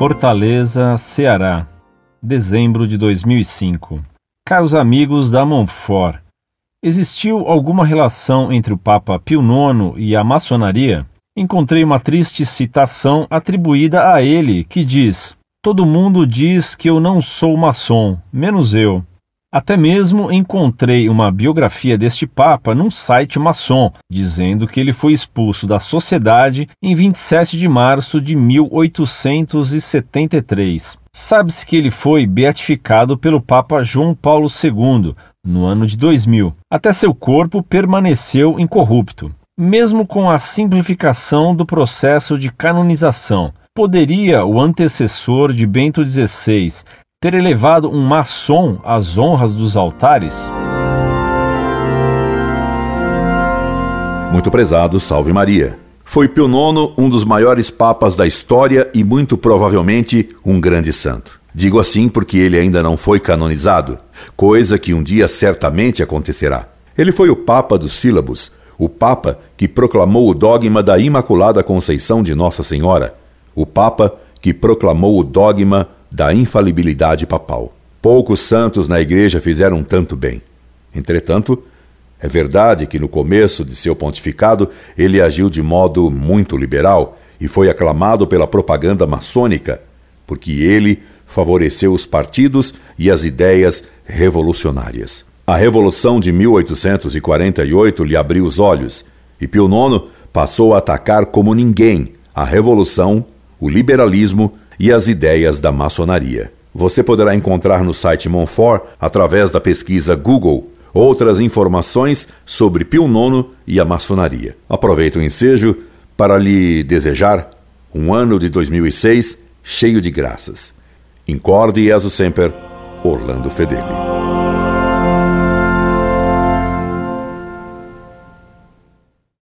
Fortaleza, Ceará, dezembro de 2005. Caros amigos da Montfort, existiu alguma relação entre o Papa Pio IX e a maçonaria? Encontrei uma triste citação atribuída a ele que diz: Todo mundo diz que eu não sou maçom, menos eu. Até mesmo encontrei uma biografia deste Papa num site maçom, dizendo que ele foi expulso da sociedade em 27 de março de 1873. Sabe-se que ele foi beatificado pelo Papa João Paulo II no ano de 2000. Até seu corpo permaneceu incorrupto. Mesmo com a simplificação do processo de canonização, poderia o antecessor de Bento XVI ter elevado um maçom às honras dos altares? Muito prezado, salve Maria. Foi Pio IX um dos maiores papas da história e muito provavelmente um grande santo. Digo assim porque ele ainda não foi canonizado, coisa que um dia certamente acontecerá. Ele foi o Papa dos Sílabos, o Papa que proclamou o dogma da Imaculada Conceição de Nossa Senhora, o Papa que proclamou o dogma da infalibilidade papal. Poucos santos na Igreja fizeram tanto bem. Entretanto, é verdade que no começo de seu pontificado ele agiu de modo muito liberal e foi aclamado pela propaganda maçônica, porque ele favoreceu os partidos e as ideias revolucionárias. A Revolução de 1848 lhe abriu os olhos e Pio IX passou a atacar como ninguém a revolução, o liberalismo e as ideias da maçonaria. Você poderá encontrar no site Monfort, através da pesquisa Google, outras informações sobre Pio IX e a maçonaria. Aproveito o ensejo para lhe desejar um ano de 2006 cheio de graças. Incorde e sempre, Orlando Fedeli.